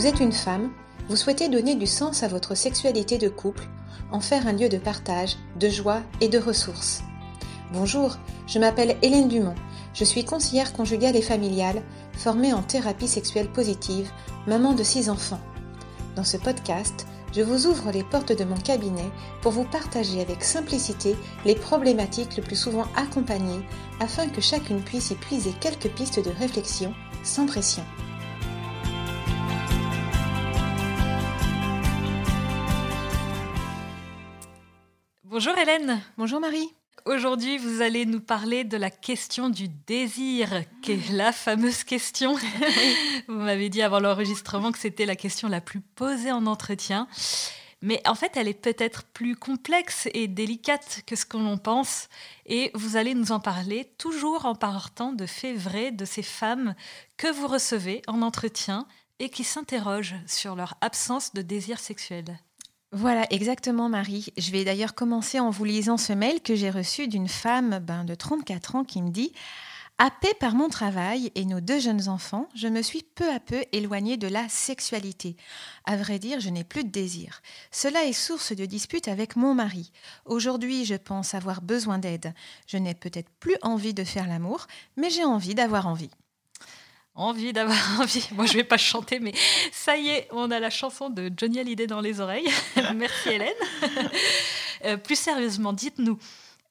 Vous êtes une femme, vous souhaitez donner du sens à votre sexualité de couple, en faire un lieu de partage, de joie et de ressources. Bonjour, je m'appelle Hélène Dumont, je suis conseillère conjugale et familiale, formée en thérapie sexuelle positive, maman de six enfants. Dans ce podcast, je vous ouvre les portes de mon cabinet pour vous partager avec simplicité les problématiques le plus souvent accompagnées afin que chacune puisse y puiser quelques pistes de réflexion sans pression. Bonjour Hélène. Bonjour Marie. Aujourd'hui, vous allez nous parler de la question du désir, qui est la fameuse question. vous m'avez dit avant l'enregistrement que c'était la question la plus posée en entretien. Mais en fait, elle est peut-être plus complexe et délicate que ce que l'on pense. Et vous allez nous en parler toujours en partant de faits vrais de ces femmes que vous recevez en entretien et qui s'interrogent sur leur absence de désir sexuel. Voilà, exactement Marie. Je vais d'ailleurs commencer en vous lisant ce mail que j'ai reçu d'une femme ben, de 34 ans qui me dit Happée par mon travail et nos deux jeunes enfants, je me suis peu à peu éloignée de la sexualité. À vrai dire, je n'ai plus de désir. Cela est source de disputes avec mon mari. Aujourd'hui, je pense avoir besoin d'aide. Je n'ai peut-être plus envie de faire l'amour, mais j'ai envie d'avoir envie envie d'avoir envie. Moi, je vais pas chanter, mais ça y est, on a la chanson de Johnny Hallyday dans les oreilles. Merci Hélène. Euh, plus sérieusement, dites-nous,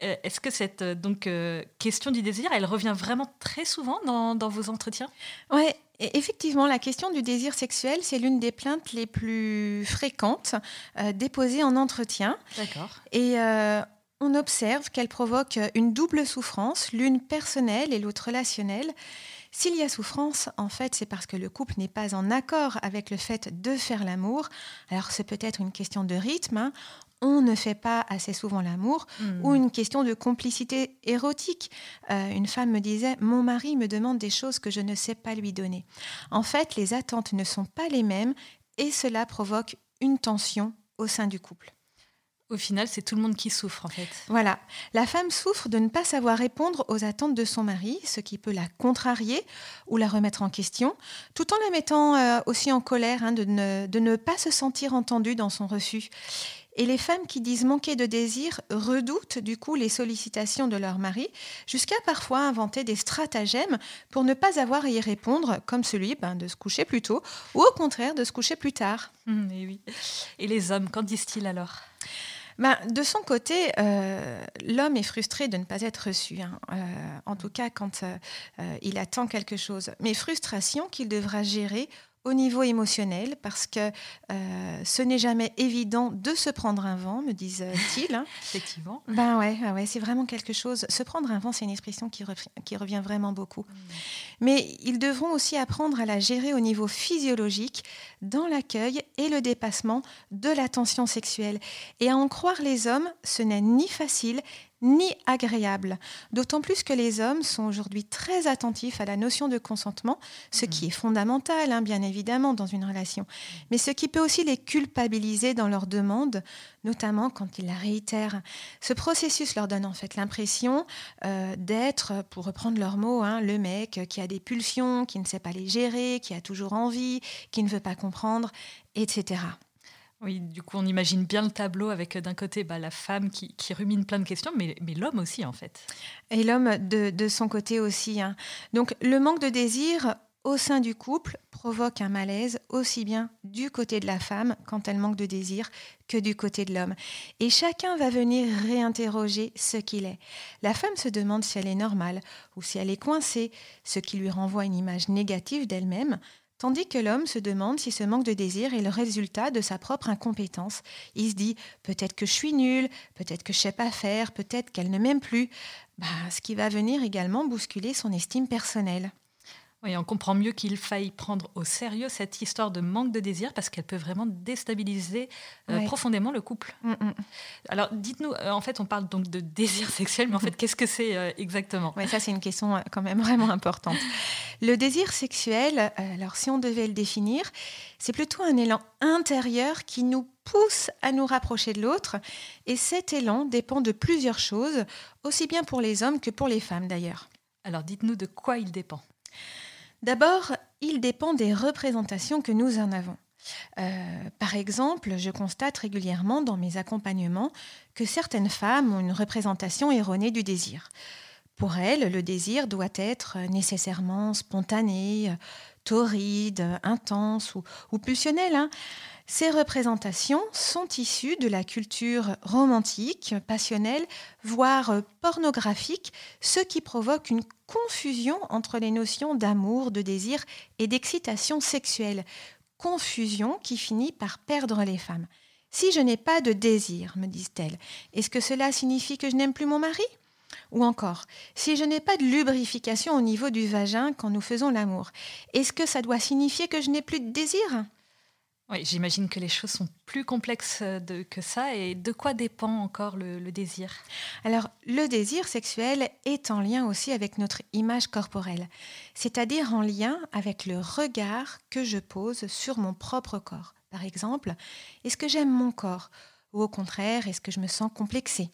euh, est-ce que cette euh, donc question du désir, elle revient vraiment très souvent dans, dans vos entretiens? Oui, effectivement, la question du désir sexuel, c'est l'une des plaintes les plus fréquentes déposées en entretien. D'accord. Et on observe qu'elle provoque une double souffrance, l'une personnelle et l'autre relationnelle. S'il y a souffrance, en fait, c'est parce que le couple n'est pas en accord avec le fait de faire l'amour. Alors c'est peut-être une question de rythme. Hein. On ne fait pas assez souvent l'amour, hmm. ou une question de complicité érotique. Euh, une femme me disait Mon mari me demande des choses que je ne sais pas lui donner. En fait, les attentes ne sont pas les mêmes et cela provoque une tension au sein du couple. Au final, c'est tout le monde qui souffre en fait. Voilà. La femme souffre de ne pas savoir répondre aux attentes de son mari, ce qui peut la contrarier ou la remettre en question, tout en la mettant euh, aussi en colère hein, de, ne, de, ne, pas se sentir entendue dans son refus. Et les femmes qui disent manquer de désir redoutent du coup les sollicitations de leur mari, jusqu'à parfois inventer des stratagèmes pour ne pas avoir à y répondre, comme celui ben, de se coucher plus tôt, ou au contraire de se coucher plus tard. Mmh, et, oui. et les hommes, qu'en disent-ils alors? Ben, de son côté, euh, l'homme est frustré de ne pas être reçu, hein. euh, en tout cas quand euh, il attend quelque chose. Mais frustration qu'il devra gérer au niveau émotionnel parce que euh, ce n'est jamais évident de se prendre un vent, me disent-ils. Hein. Effectivement. Ben ouais, ouais c'est vraiment quelque chose. Se prendre un vent, c'est une expression qui, qui, revient vraiment beaucoup. Mm. Mais ils devront aussi apprendre à la gérer au niveau physiologique, dans l'accueil et le dépassement de la tension sexuelle. Et à en croire les hommes, ce n'est ni facile ni agréable. D'autant plus que les hommes sont aujourd'hui très attentifs à la notion de consentement, ce qui est fondamental, hein, bien évidemment, dans une relation, mais ce qui peut aussi les culpabiliser dans leurs demandes, notamment quand ils la réitèrent. Ce processus leur donne en fait l'impression euh, d'être, pour reprendre leurs mots, hein, le mec qui a des pulsions, qui ne sait pas les gérer, qui a toujours envie, qui ne veut pas comprendre, etc. Oui, du coup, on imagine bien le tableau avec euh, d'un côté bah, la femme qui, rumine plein de questions, mais, l'homme aussi, en fait. Et l'homme de, son côté aussi. Hein. Donc, le manque de désir au sein du couple provoque un malaise aussi bien du côté de la femme quand elle manque de désir que du côté de l'homme. Et chacun va venir réinterroger ce qu'il est. La femme se demande si elle est normale ou si elle est coincée, ce qui lui renvoie une image négative d'elle-même, Tandis que l'homme se demande si ce manque de désir est le résultat de sa propre incompétence. Il se dit peut-être que je suis nul, peut-être que je sais pas faire, peut-être qu'elle ne m'aime plus. Bah, ce qui va venir également bousculer son estime personnelle. Oui, on comprend mieux qu'il faille prendre au sérieux cette histoire de manque de désir parce qu'elle peut vraiment déstabiliser euh, profondément le couple. Mm, mm. Alors, dites-nous, euh, en fait, on parle donc de désir sexuel, mais en fait, qu'est-ce que c'est euh, exactement? Oui, ça, c'est une question quand même vraiment importante. Le désir sexuel, alors si on devait le définir, c'est plutôt un élan intérieur qui nous pousse à nous rapprocher de l'autre. Et cet élan dépend de plusieurs choses, aussi bien pour les hommes que pour les femmes d'ailleurs. Alors, dites-nous de quoi il dépend. D'abord, il dépend des représentations que nous en avons. Euh, par exemple, je constate régulièrement dans mes accompagnements que certaines femmes ont une représentation erronée du désir. Pour elles, le désir doit être nécessairement spontané, torride, intense ou, pulsionnel. Hein. Ces représentations sont issues de la culture romantique, passionnelle, voire pornographique, ce qui provoque une confusion entre les notions d'amour, de désir et d'excitation sexuelle. Confusion qui finit par perdre les femmes. Si je n'ai pas de désir, me disent-elles, est-ce que cela signifie que je n'aime plus mon mari? Ou encore, si je n'ai pas de lubrification au niveau du vagin quand nous faisons l'amour, est-ce que ça doit signifier que je n'ai plus de désir? Oui, j'imagine que les choses sont plus complexes euh, que ça. Et de quoi dépend encore le, désir? Alors, le désir sexuel est en lien aussi avec notre image corporelle, c'est-à-dire en lien avec le regard que je pose sur mon propre corps. Par exemple, est-ce que j'aime mon corps? Ou au contraire, est-ce que je me sens complexée?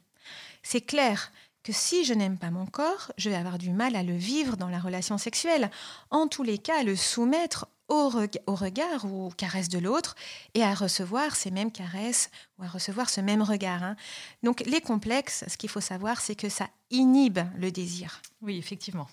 C'est clair que si je n'aime pas mon corps, je vais avoir du mal à le vivre dans la relation sexuelle. En tous les cas, à le soumettre au, regard ou aux caresses de l'autre et à recevoir ces mêmes caresses ou à recevoir ce même regard. Hein. Donc les complexes, ce qu'il faut savoir, c'est que ça inhibe le désir. Oui, effectivement.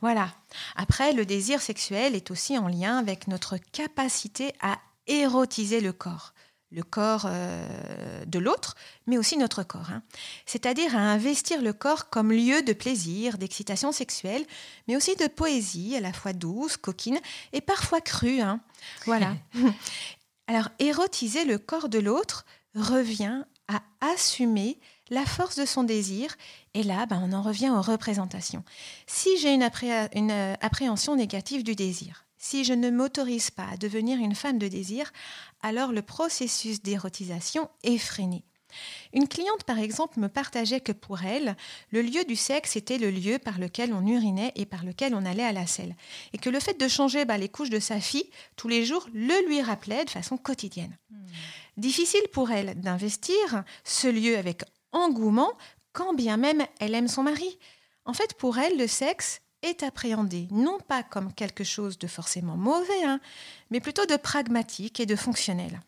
Voilà. Après, le désir sexuel est aussi en lien avec notre capacité à érotiser le corps le corps euh, de l'autre, mais aussi notre corps. Hein. C'est-à-dire à investir le corps comme lieu de plaisir, d'excitation sexuelle, mais aussi de poésie, à la fois douce, coquine et parfois crue. Hein. Voilà. Alors, érotiser le corps de l'autre revient à assumer la force de son désir, et là, ben, on en revient aux représentations. Si j'ai une euh, appréhension négative du désir, si je ne m'autorise pas à devenir une femme de désir, alors le processus d'érotisation est freiné. Une cliente, par exemple, me partageait que pour elle, le lieu du sexe était le lieu par lequel on urinait et par lequel on allait à la selle. Et que le fait de changer bah, les couches de sa fille tous les jours le lui rappelait de façon quotidienne. Hmm. Difficile pour elle d'investir ce lieu avec engouement quand bien même elle aime son mari. En fait, pour elle, le sexe, est appréhendé non pas comme quelque chose de forcément mauvais, hein, mais plutôt de pragmatique et de fonctionnel.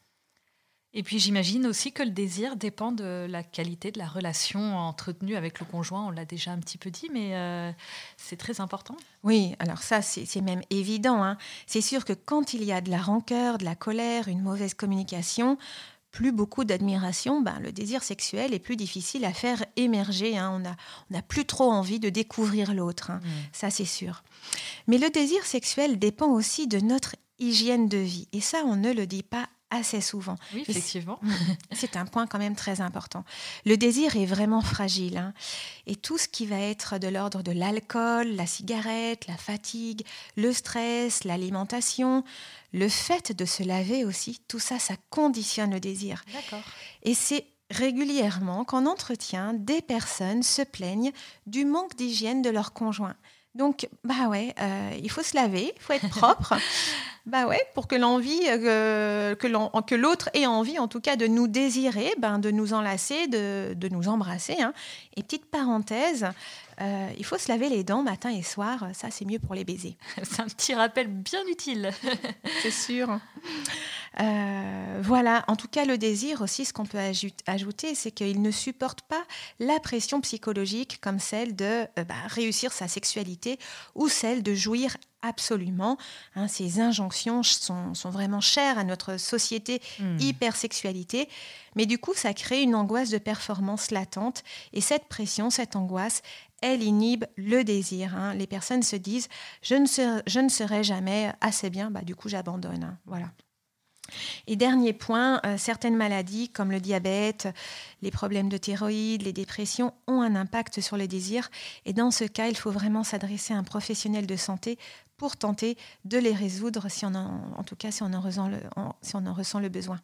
Et puis j'imagine aussi que le désir dépend de la qualité de la relation entretenue avec le conjoint. On l'a déjà un petit peu dit, mais euh, c'est très important. Oui, alors ça, c'est même évident. Hein. C'est sûr que quand il y a de la rancœur, de la colère, une mauvaise communication, plus beaucoup d'admiration, ben, le désir sexuel est plus difficile à faire émerger. Hein. On n'a on plus trop envie de découvrir l'autre, hein. mm. ça c'est sûr. Mais le désir sexuel dépend aussi de notre hygiène de vie. Et ça, on ne le dit pas assez souvent. Oui, effectivement. C'est un point quand même très important. Le désir est vraiment fragile. Hein. et tout ce qui va être de l'ordre de l'alcool, la cigarette, la fatigue, le stress, l'alimentation, le fait de se laver aussi, tout ça, ça conditionne le désir. D'accord. Et c'est régulièrement qu'en entretien, des personnes se plaignent du manque d'hygiène de leur conjoint. Donc, bah ouais, euh, il faut se laver, il faut être propre. bah ouais, pour que l'envie, euh, que l'autre ait envie, en tout cas, de nous désirer, ben, de nous enlacer, de, de nous embrasser. Hein. Et petite parenthèse, euh, il faut se laver les dents matin et soir, ça c'est mieux pour les baisers. c'est un petit rappel bien utile. c'est sûr. Euh, voilà, en tout cas le désir aussi, ce qu'on peut ajouter, c'est qu'il ne supporte pas la pression psychologique comme celle de euh, bah, réussir sa sexualité ou celle de jouir absolument. Hein, ces injonctions sont, vraiment chères à notre société hmm. hypersexualité. Mais du coup, ça crée une angoisse de performance latente. Et cette pression, cette angoisse, elle inhibe le désir. Hein. Les personnes se disent je ne, serai, je ne serai jamais assez bien, bah, du coup j'abandonne. Hein. Voilà. Et dernier point, euh, certaines maladies comme le diabète, les problèmes de thyroïde, les dépressions ont un impact sur le désir. Et dans ce cas, il faut vraiment s'adresser à un professionnel de santé pour tenter de les résoudre, si en, en tout cas si on en ressent le, si on en ressent le besoin.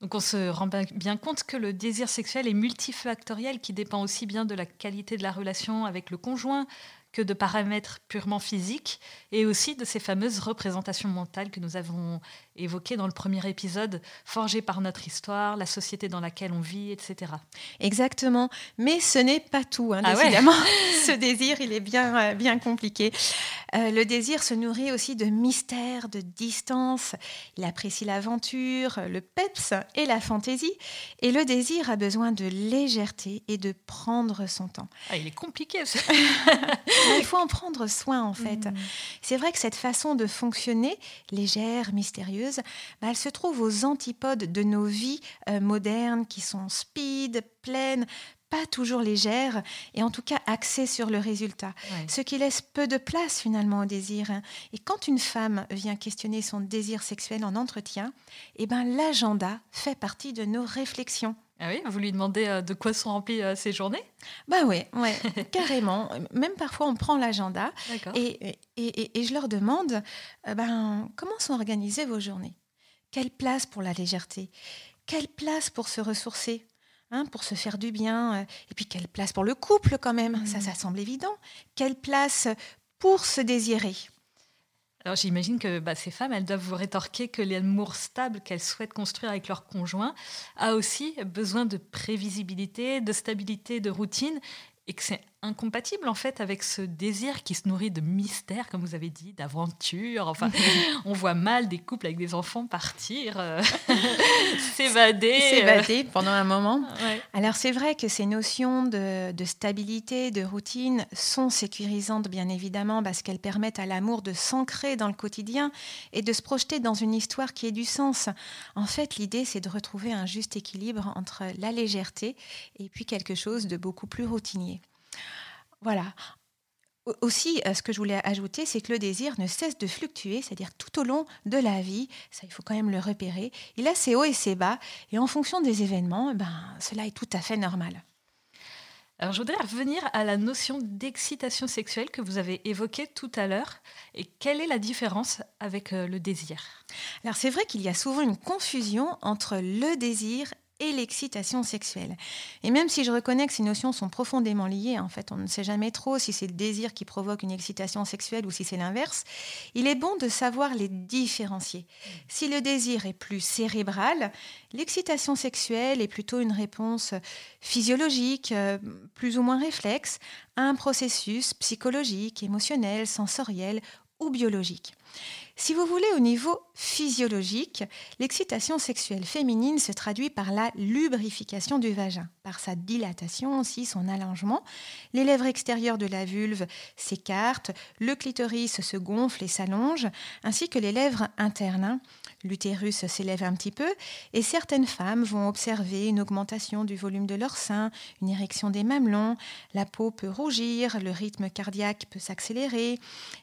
Donc on se rend bien compte que le désir sexuel est multifactoriel, qui dépend aussi bien de la qualité de la relation avec le conjoint que de paramètres purement physiques, et aussi de ces fameuses représentations mentales que nous avons évoquées dans le premier épisode, forgées par notre histoire, la société dans laquelle on vit, etc. Exactement, mais ce n'est pas tout, hein, ah ce désir, il est bien, euh, bien compliqué. Euh, le désir se nourrit aussi de mystère, de distance. Il apprécie l'aventure, le peps et la fantaisie. Et le désir a besoin de légèreté et de prendre son temps. Ah, il est compliqué. il faut en prendre soin en fait. Mm. C'est vrai que cette façon de fonctionner, légère, mystérieuse, bah, elle se trouve aux antipodes de nos vies euh, modernes qui sont speed, pleines, pas toujours légères et en tout cas axées sur le résultat, ce qui laisse peu de place finalement au désir. Hein. Et quand une femme vient questionner son désir sexuel en entretien, eh ben l'agenda fait partie de nos réflexions. Ah oui, vous lui demandez euh, de quoi sont remplies euh, ses journées? Bah oui, ouais, carrément. Même parfois, on prend l'agenda et, et, et, je leur demande euh, ben, comment sont organisées vos journées? Quelle place pour la légèreté? Quelle place pour se ressourcer Hein, pour se faire du bien. Euh, et puis quelle place pour le couple quand même, ça, mm. ça semble évident. Quelle place pour se désirer? Alors j'imagine que bah, ces femmes, elles doivent vous rétorquer que l'amour stable qu'elles souhaitent construire avec leur conjoint a aussi besoin de prévisibilité, de stabilité, de routine, et que c'est incompatible en fait avec ce désir qui se nourrit de mystère, comme vous avez dit, d'aventure. Enfin, on voit mal des couples avec des enfants partir, euh, s'évader. S'évader pendant un moment. Alors c'est vrai que ces notions de, de, stabilité, de routine sont sécurisantes bien évidemment parce qu'elles permettent à l'amour de s'ancrer dans le quotidien et de se projeter dans une histoire qui ait du sens. En fait, l'idée c'est de retrouver un juste équilibre entre la légèreté et puis quelque chose de beaucoup plus routinier. Voilà. Aussi, euh, ce que je voulais ajouter, c'est que le désir ne cesse de fluctuer, c'est-à-dire tout au long de la vie, ça il faut quand même le repérer. Il a ses hauts et ses bas, et en fonction des événements, eh ben, cela est tout à fait normal. Alors je voudrais revenir à la notion d'excitation sexuelle que vous avez évoquée tout à l'heure. Et quelle est la différence avec euh, le désir? Alors c'est vrai qu'il y a souvent une confusion entre le désir et l'excitation sexuelle. Et même si je reconnais que ces notions sont profondément liées, en fait, on ne sait jamais trop si c'est le désir qui provoque une excitation sexuelle ou si c'est l'inverse, il est bon de savoir les différencier. Si le désir est plus cérébral, l'excitation sexuelle est plutôt une réponse physiologique, euh, plus ou moins réflexe, à un processus psychologique, émotionnel, sensoriel ou biologique. Si vous voulez, au niveau physiologique, l'excitation sexuelle féminine se traduit par la lubrification du vagin, par sa dilatation aussi, son allongement. Les lèvres extérieures de la vulve s'écartent, le clitoris se gonfle et s'allonge, ainsi que les lèvres internes. L'utérus s'élève un petit peu et certaines femmes vont observer une augmentation du volume de leur sein, une érection des mamelons, la peau peut rougir, le rythme cardiaque peut s'accélérer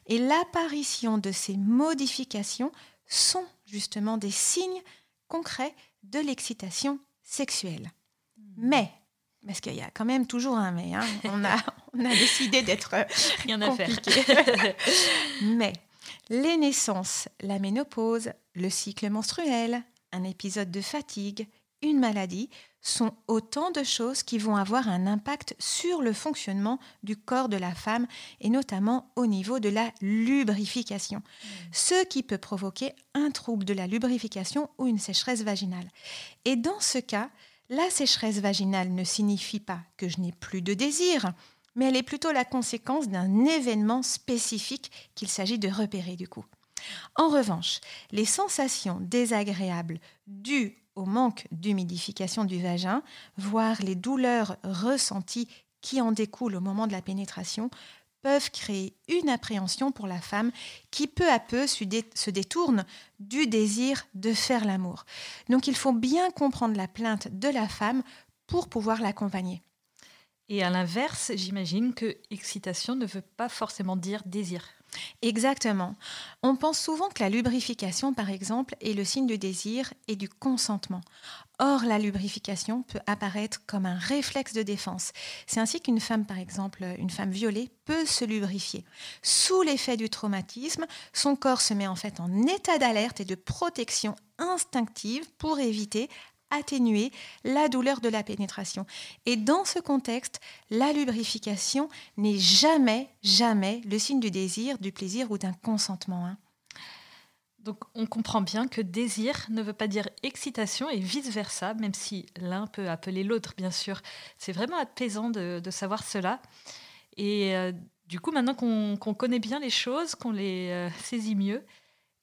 et l'apparition de ces modifications sont justement des signes concrets de l'excitation sexuelle. Hmm. Mais parce qu'il y a quand même toujours un mais. Hein, on, a, on a décidé d'être compliqué. mais les naissances, la ménopause, le cycle menstruel, un épisode de fatigue, une maladie sont autant de choses qui vont avoir un impact sur le fonctionnement du corps de la femme et notamment au niveau de la lubrification, mmh. ce qui peut provoquer un trouble de la lubrification ou une sécheresse vaginale. Et dans ce cas, la sécheresse vaginale ne signifie pas que je n'ai plus de désir, mais elle est plutôt la conséquence d'un événement spécifique qu'il s'agit de repérer du coup. En revanche, les sensations désagréables dues au manque d'humidification du vagin, voire les douleurs ressenties qui en découlent au moment de la pénétration, peuvent créer une appréhension pour la femme qui peu à peu se détourne du désir de faire l'amour. Donc il faut bien comprendre la plainte de la femme pour pouvoir l'accompagner. Et à l'inverse, j'imagine que excitation ne veut pas forcément dire désir. Exactement. On pense souvent que la lubrification, par exemple, est le signe du désir et du consentement. Or, la lubrification peut apparaître comme un réflexe de défense. C'est ainsi qu'une femme, par exemple, une femme violée, peut se lubrifier. Sous l'effet du traumatisme, son corps se met en fait en état d'alerte et de protection instinctive pour éviter atténuer la douleur de la pénétration. Et dans ce contexte, la lubrification n'est jamais, jamais le signe du désir, du plaisir ou d'un consentement. Hein. Donc on comprend bien que désir ne veut pas dire excitation et vice-versa, même si l'un peut appeler l'autre, bien sûr. C'est vraiment apaisant de, savoir cela. Et euh, Du coup, maintenant qu'on connaît bien les choses, qu'on les euh, saisit mieux,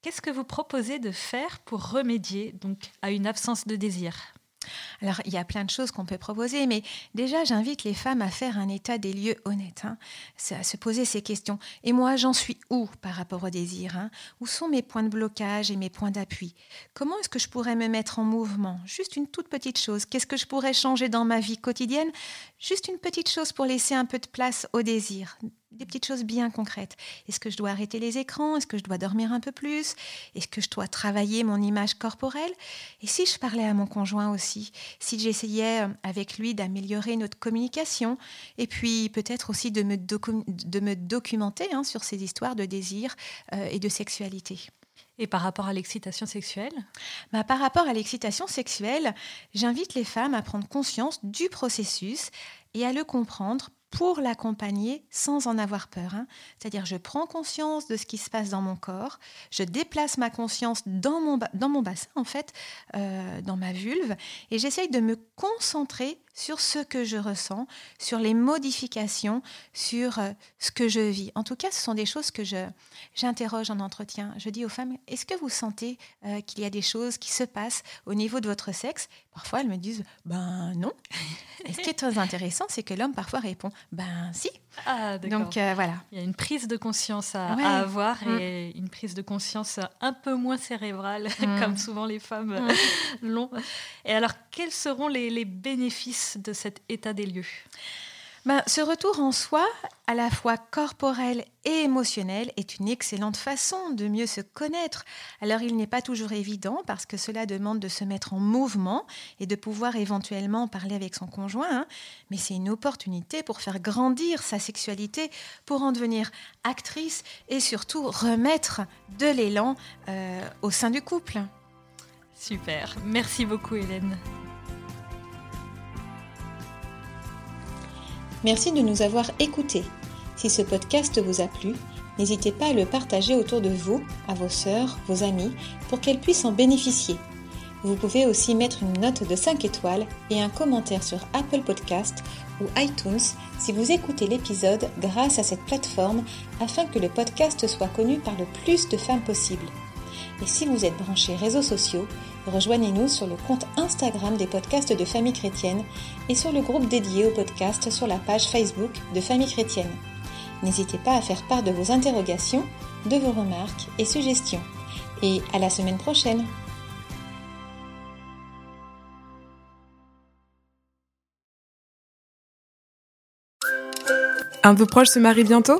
qu'est-ce que vous proposez de faire pour remédier donc à une absence de désir? Alors, il y a plein de choses qu'on peut proposer, mais déjà, j'invite les femmes à faire un état des lieux honnête, hein, à se poser ces questions. Et moi, j'en suis où par rapport au désir hein? Où sont mes points de blocage et mes points d'appui? Comment est-ce que je pourrais me mettre en mouvement? Juste une toute petite chose. Qu'est-ce que je pourrais changer dans ma vie quotidienne? Juste une petite chose pour laisser un peu de place au désir des petites choses bien concrètes. Est-ce que je dois arrêter les écrans? Est-ce que je dois dormir un peu plus? Est-ce que je dois travailler mon image corporelle? Et si je parlais à mon conjoint aussi? Si j'essayais euh, avec lui d'améliorer notre communication? Et puis peut-être aussi de me, de me documenter hein, sur ces histoires de désir euh, et de sexualité. Et par rapport à l'excitation sexuelle? Bah, Par rapport à l'excitation sexuelle, j'invite les femmes à prendre conscience du processus et à le comprendre pour l'accompagner sans en avoir peur. Hein. C'est-à-dire, je prends conscience de ce qui se passe dans mon corps, je déplace ma conscience dans mon, dans mon bassin, en fait, euh, dans ma vulve, et j'essaye de me concentrer sur ce que je ressens, sur les modifications, sur euh, ce que je vis. En tout cas, ce sont des choses que je, j'interroge en entretien. Je dis aux femmes, est-ce que vous sentez euh, qu'il y a des choses qui se passent au niveau de votre sexe? Parfois, elles me disent, ben non. Et ce qui est très intéressant, c'est que l'homme parfois répond, ben si. Ah, Donc euh, voilà. Il y a une prise de conscience à, avoir mm. et une prise de conscience un peu moins cérébrale, mm. comme souvent les femmes mm. l'ont. Et alors, quels seront les bénéfices de cet état des lieux ben, ce retour en soi, à la fois corporel et émotionnel, est une excellente façon de mieux se connaître. Alors il n'est pas toujours évident parce que cela demande de se mettre en mouvement et de pouvoir éventuellement parler avec son conjoint, hein. mais c'est une opportunité pour faire grandir sa sexualité, pour en devenir actrice et surtout remettre de l'élan euh, au sein du couple. Super, merci beaucoup Hélène. Merci de nous avoir écoutés. Si ce podcast vous a plu, n'hésitez pas à le partager autour de vous, à vos sœurs, vos amis, pour qu'elles puissent en bénéficier. Vous pouvez aussi mettre une note de 5 étoiles et un commentaire sur Apple Podcast ou iTunes si vous écoutez l'épisode grâce à cette plateforme afin que le podcast soit connu par le plus de femmes possible. Et si vous êtes branché réseaux sociaux, rejoignez-nous sur le compte Instagram des podcasts de Famille Chrétienne et sur le groupe dédié au podcast sur la page Facebook de Famille Chrétienne. N'hésitez pas à faire part de vos interrogations, de vos remarques et suggestions. Et à la semaine prochaine Un peu proche se marie bientôt?